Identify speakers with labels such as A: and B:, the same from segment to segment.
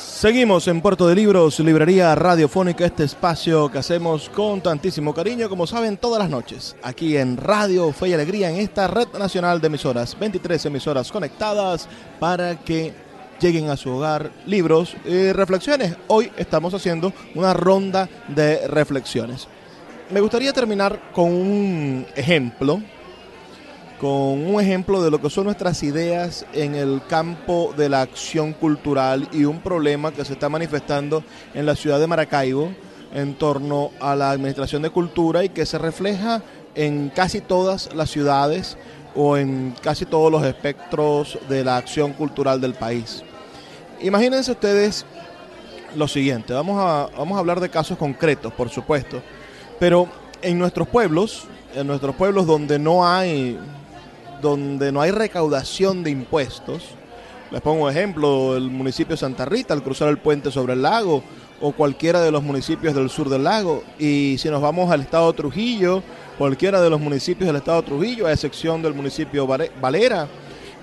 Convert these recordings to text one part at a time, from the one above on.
A: Seguimos en Puerto de Libros, librería radiofónica, este espacio que hacemos con tantísimo cariño, como saben, todas las noches, aquí en Radio Fe y Alegría, en esta red nacional de emisoras, 23 emisoras conectadas para que lleguen a su hogar libros y reflexiones. Hoy estamos haciendo una ronda de reflexiones. Me gustaría terminar con un ejemplo con un ejemplo de lo que son nuestras ideas en el campo de la acción cultural y un problema que se está manifestando en la ciudad de Maracaibo en torno a la administración de cultura y que se refleja en casi todas las ciudades o en casi todos los espectros de la acción cultural del país. Imagínense ustedes lo siguiente, vamos a, vamos a hablar de casos concretos, por supuesto, pero en nuestros pueblos, en nuestros pueblos donde no hay donde no hay recaudación de impuestos, les pongo un ejemplo, el municipio de Santa Rita, al cruzar el puente sobre el lago, o cualquiera de los municipios del sur del lago. Y si nos vamos al estado Trujillo, cualquiera de los municipios del estado Trujillo, a excepción del municipio Valera.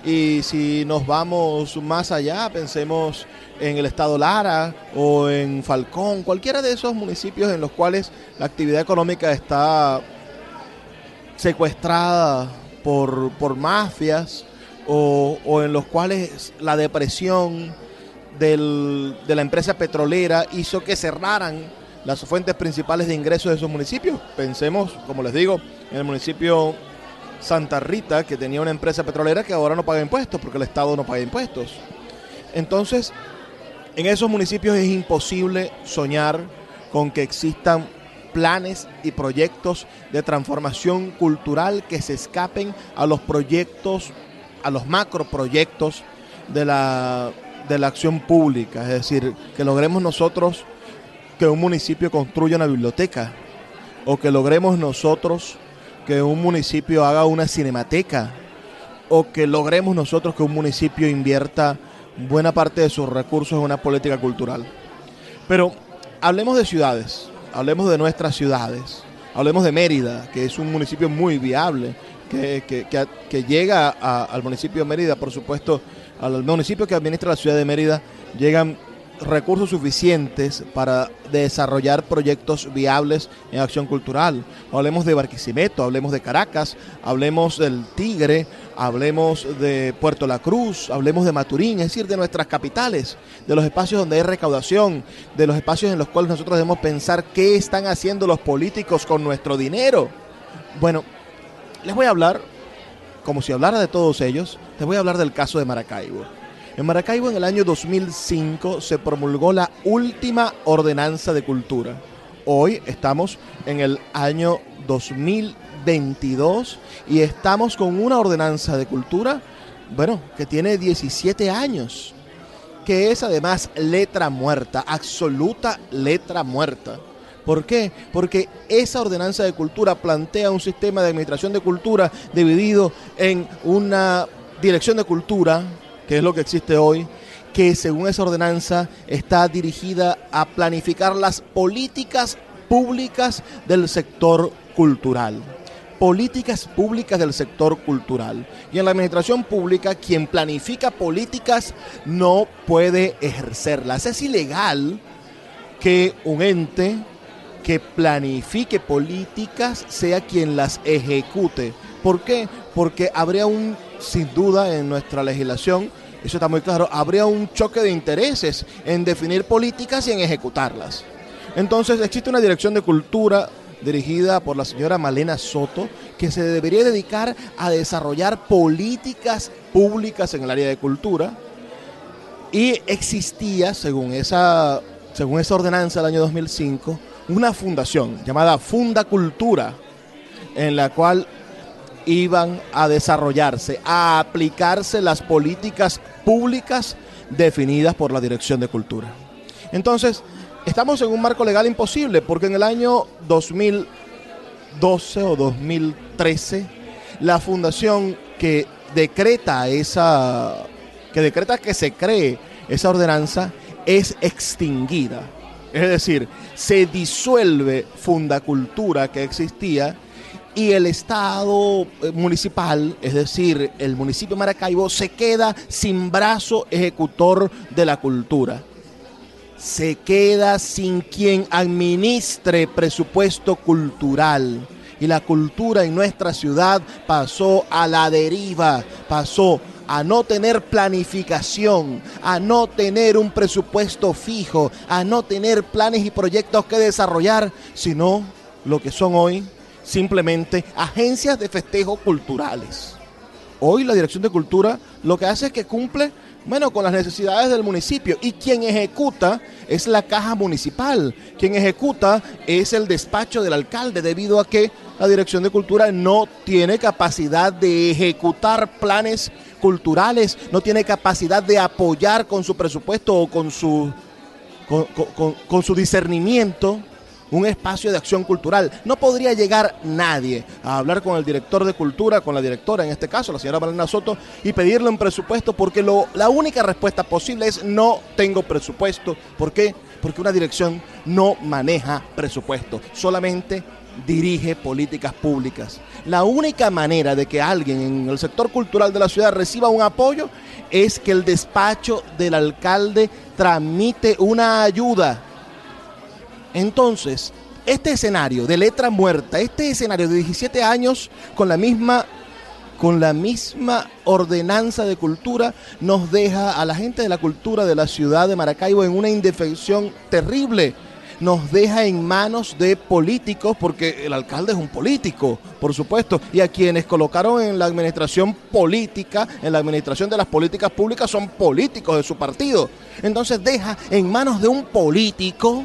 A: Y si nos vamos más allá, pensemos en el estado Lara o en Falcón, cualquiera de esos municipios en los cuales la actividad económica está secuestrada por, mafias o, en los cuales la depresión de la empresa petrolera hizo que cerraran las fuentes principales de ingresos de esos municipios. Pensemos, como les digo, en el municipio Santa Rita, que tenía una empresa petrolera que ahora no paga impuestos porque el Estado no paga impuestos. Entonces, en esos municipios es imposible soñar con que existan planes y proyectos de transformación cultural que se escapen a los proyectos, a los macroproyectos de la, de la acción pública. Es decir, que logremos nosotros que un municipio construya una biblioteca o que logremos nosotros que un municipio haga una cinemateca o que logremos nosotros que un municipio invierta buena parte de sus recursos en una política cultural. Pero hablemos de ciudades hablemos de nuestras ciudades, hablemos de Mérida, que es un municipio muy viable, que, llega al municipio de Mérida, por supuesto, al municipio que administra la ciudad de Mérida, llegan recursos suficientes para desarrollar proyectos viables en acción cultural. Hablemos de Barquisimeto, hablemos de Caracas, hablemos del Tigre, hablemos de Puerto La Cruz, hablemos de Maturín, es decir, de nuestras capitales, de los espacios donde hay recaudación, de los espacios en los cuales nosotros debemos pensar qué están haciendo los políticos con nuestro dinero. Bueno, les voy a hablar, como si hablara de todos ellos, les voy a hablar del caso de Maracaibo. En Maracaibo en el año 2005 se promulgó la última ordenanza de cultura. Hoy estamos en el año 2022 y estamos con una ordenanza de cultura, bueno, que tiene 17 años, que es además letra muerta, absoluta letra muerta. ¿Por qué? Porque esa ordenanza de cultura plantea un sistema de administración de cultura dividido en una dirección de cultura, que es lo que existe hoy, que según esa ordenanza está dirigida a planificar las políticas públicas del sector cultural. Políticas públicas del sector cultural. Y en la administración pública, quien planifica políticas no puede ejercerlas. Es ilegal que un ente que planifique políticas sea quien las ejecute. ¿Por qué? Porque habría un sin duda en nuestra legislación, eso está muy claro, habría un choque de intereses en definir políticas y en ejecutarlas. Entonces existe una dirección de cultura dirigida por la señora Malena Soto, que se debería dedicar a desarrollar políticas públicas en el área de cultura. Y existía, según esa, según esa ordenanza del año 2005, una fundación llamada Funda Cultura, en la cual iban a desarrollarse, a aplicarse las políticas públicas definidas por la Dirección de Cultura. Entonces, estamos en un marco legal imposible porque en el año 2012 o 2013 la fundación que decreta esa que decreta que se cree esa ordenanza es extinguida. Es decir, se disuelve Fundacultura que existía y el Estado eh, municipal, es decir, el municipio de Maracaibo, se queda sin brazo ejecutor de la cultura. se queda sin quien administre presupuesto cultural. Y la cultura en nuestra ciudad pasó a la deriva, pasó a no tener planificación, a no tener un presupuesto fijo, a no tener planes y proyectos que desarrollar, sino lo que son hoy simplemente agencias de festejo culturales. Hoy la Dirección de Cultura lo que hace es que cumple bueno, con las necesidades del municipio. Y quien ejecuta es la caja municipal. Quien ejecuta es el despacho del alcalde, debido a que la Dirección de Cultura no tiene capacidad de ejecutar planes culturales, no tiene capacidad de apoyar con su presupuesto o con su, con, su discernimiento un espacio de acción cultural. No podría llegar nadie a hablar con el director de cultura, con la directora, en este caso, la señora Valena Soto, y pedirle un presupuesto porque lo, la única respuesta posible es no tengo presupuesto. ¿Por qué? Porque una dirección no maneja presupuesto, solamente dirige políticas públicas. La única manera de que alguien en el sector cultural de la ciudad reciba un apoyo es que el despacho del alcalde tramite una ayuda. Entonces, este escenario de letra muerta, este escenario de 17 años con la misma con la misma ordenanza de cultura nos deja a la gente de la cultura de la ciudad de Maracaibo en una indefensión terrible nos deja en manos de políticos, porque el alcalde es un político, por supuesto, y a quienes colocaron en la administración política, en la administración de las políticas públicas, son políticos de su partido. Entonces deja en manos de un político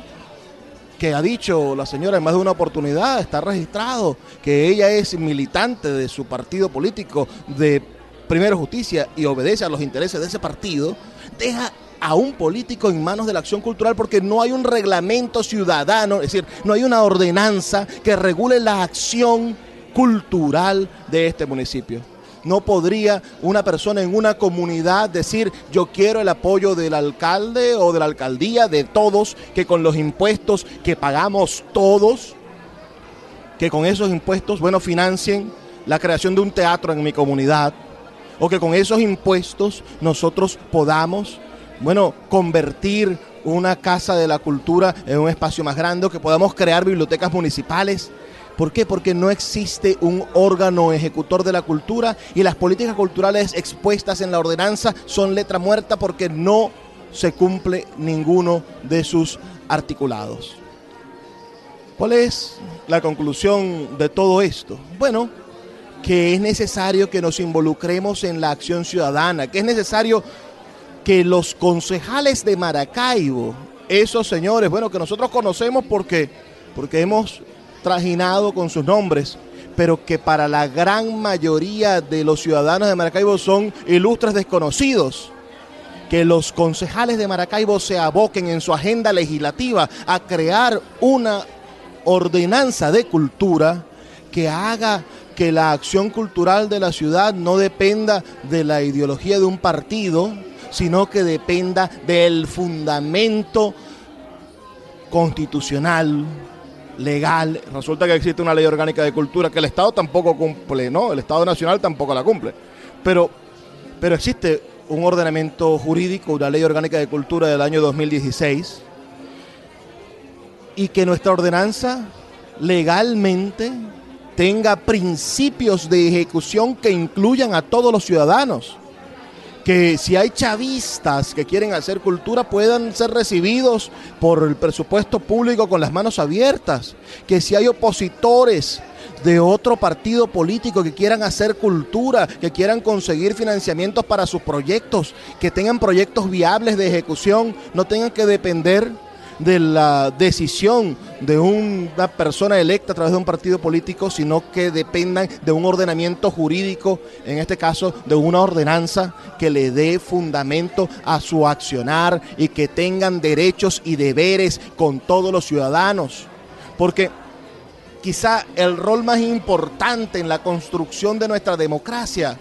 A: que ha dicho la señora en más de una oportunidad, está registrado, que ella es militante de su partido político, de Primero Justicia, y obedece a los intereses de ese partido, deja a un político en manos de la acción cultural porque no hay un reglamento ciudadano, es decir, no hay una ordenanza que regule la acción cultural de este municipio. No podría una persona en una comunidad decir yo quiero el apoyo del alcalde o de la alcaldía, de todos, que con los impuestos que pagamos todos, que con esos impuestos, bueno, financien la creación de un teatro en mi comunidad, o que con esos impuestos nosotros podamos bueno, convertir una casa de la cultura en un espacio más grande, que podamos crear bibliotecas municipales. ¿Por qué? Porque no existe un órgano ejecutor de la cultura y las políticas culturales expuestas en la ordenanza son letra muerta porque no se cumple ninguno de sus articulados. ¿Cuál es la conclusión de todo esto? Bueno, que es necesario que nos involucremos en la acción ciudadana, que es necesario que los concejales de Maracaibo, esos señores, bueno, que nosotros conocemos porque, porque hemos trajinado con sus nombres, pero que para la gran mayoría de los ciudadanos de Maracaibo son ilustres desconocidos. Que los concejales de Maracaibo se aboquen en su agenda legislativa a crear una ordenanza de cultura que haga que la acción cultural de la ciudad no dependa de la ideología de un partido, sino que dependa del fundamento constitucional, legal. Resulta que existe una ley orgánica de cultura que el Estado tampoco cumple, ¿no? El Estado Nacional tampoco la cumple. Pero, pero existe un ordenamiento jurídico, una ley orgánica de cultura del año 2016, y que nuestra ordenanza legalmente tenga principios de ejecución que incluyan a todos los ciudadanos que si hay chavistas que quieren hacer cultura puedan ser recibidos por el presupuesto público con las manos abiertas, que si hay opositores de otro partido político que quieran hacer cultura, que quieran conseguir financiamientos para sus proyectos, que tengan proyectos viables de ejecución, no tengan que depender de la decisión de una persona electa a través de un partido político, sino que dependan de un ordenamiento jurídico, en este caso de una ordenanza que le dé fundamento a su accionar y que tengan derechos y deberes con todos los ciudadanos. Porque quizá el rol más importante en la construcción de nuestra democracia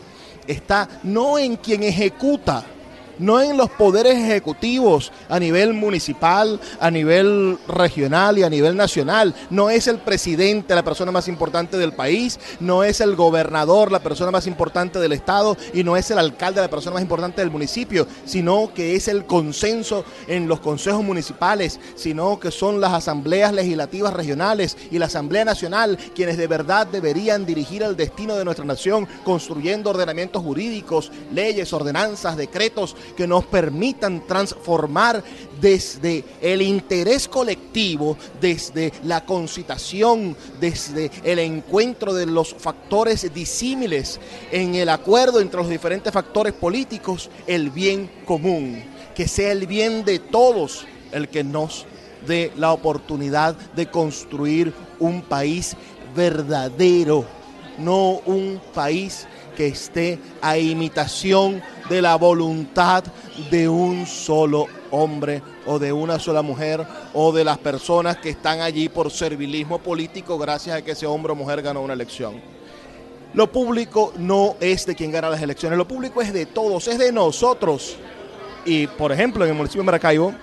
A: está no en quien ejecuta, no en los poderes ejecutivos a nivel municipal, a nivel regional y a nivel nacional. No es el presidente la persona más importante del país, no es el gobernador la persona más importante del estado y no es el alcalde la persona más importante del municipio, sino que es el consenso en los consejos municipales, sino que son las asambleas legislativas regionales y la Asamblea Nacional quienes de verdad deberían dirigir el destino de nuestra nación construyendo ordenamientos jurídicos, leyes, ordenanzas, decretos que nos permitan transformar desde el interés colectivo, desde la concitación, desde el encuentro de los factores disímiles en el acuerdo entre los diferentes factores políticos, el bien común, que sea el bien de todos el que nos dé la oportunidad de construir un país verdadero, no un país que esté a imitación de la voluntad de un solo hombre o de una sola mujer o de las personas que están allí por servilismo político gracias a que ese hombre o mujer ganó una elección. Lo público no es de quien gana las elecciones, lo público es de todos, es de nosotros. Y por ejemplo, en el municipio de Maracaibo,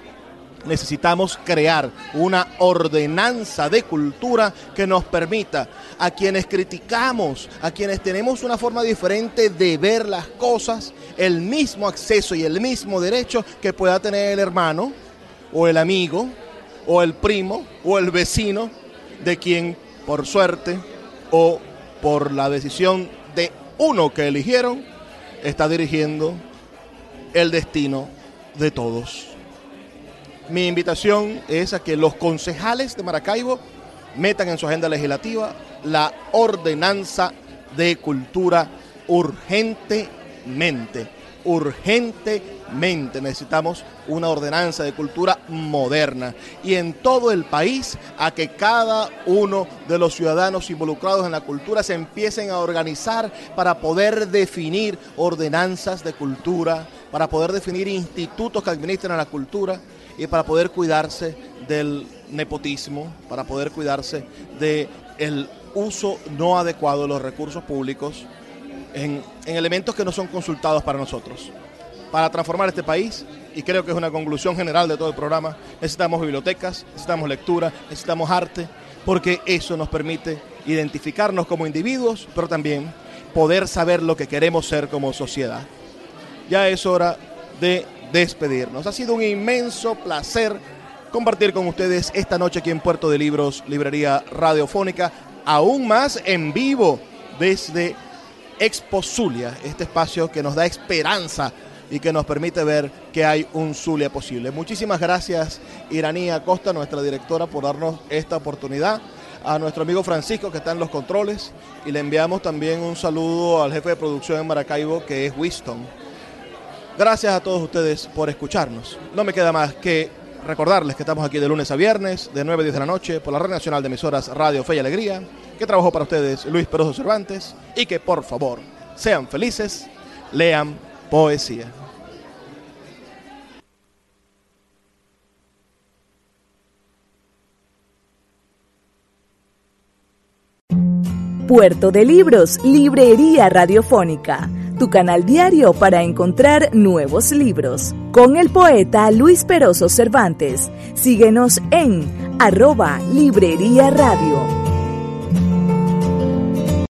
A: necesitamos crear una ordenanza de cultura que nos permita a quienes criticamos, a quienes tenemos una forma diferente de ver las cosas, el mismo acceso y el mismo derecho que pueda tener el hermano o el amigo o el primo o el vecino de quien por suerte o por la decisión de uno que eligieron está dirigiendo el destino de todos. Mi invitación es a que los concejales de Maracaibo metan en su agenda legislativa la ordenanza de cultura urgentemente. Urgentemente necesitamos una ordenanza de cultura moderna y en todo el país a que cada uno de los ciudadanos involucrados en la cultura se empiecen a organizar para poder definir ordenanzas de cultura, para poder definir institutos que administran la cultura y para poder cuidarse del nepotismo, para poder cuidarse del uso no adecuado de los recursos públicos en, en elementos que no son consultados para nosotros. Para transformar este país, y creo que es una conclusión general de todo el programa, necesitamos bibliotecas, necesitamos lectura, necesitamos arte, porque eso nos permite identificarnos como individuos, pero también poder saber lo que queremos ser como sociedad. Ya es hora de despedirnos. Ha sido un inmenso placer compartir con ustedes esta noche aquí en Puerto de Libros, Librería Radiofónica, aún más en vivo desde Expo Zulia, este espacio que nos da esperanza y que nos permite ver que hay un Zulia posible. Muchísimas gracias, Iranía Costa, nuestra directora, por darnos esta oportunidad. A nuestro amigo Francisco, que está en los controles, y le enviamos también un saludo al jefe de producción en Maracaibo, que es Winston Gracias a todos ustedes por escucharnos. No me queda más que recordarles que estamos aquí de lunes a viernes, de 9 a 10 de la noche, por la Red Nacional de Emisoras Radio Fe y Alegría, que trabajó para ustedes Luis Peroso Cervantes, y que por favor sean felices, lean poesía.
B: Puerto de Libros, Librería Radiofónica tu canal diario para encontrar nuevos libros. Con el poeta Luis Peroso Cervantes. Síguenos en arroba Librería Radio.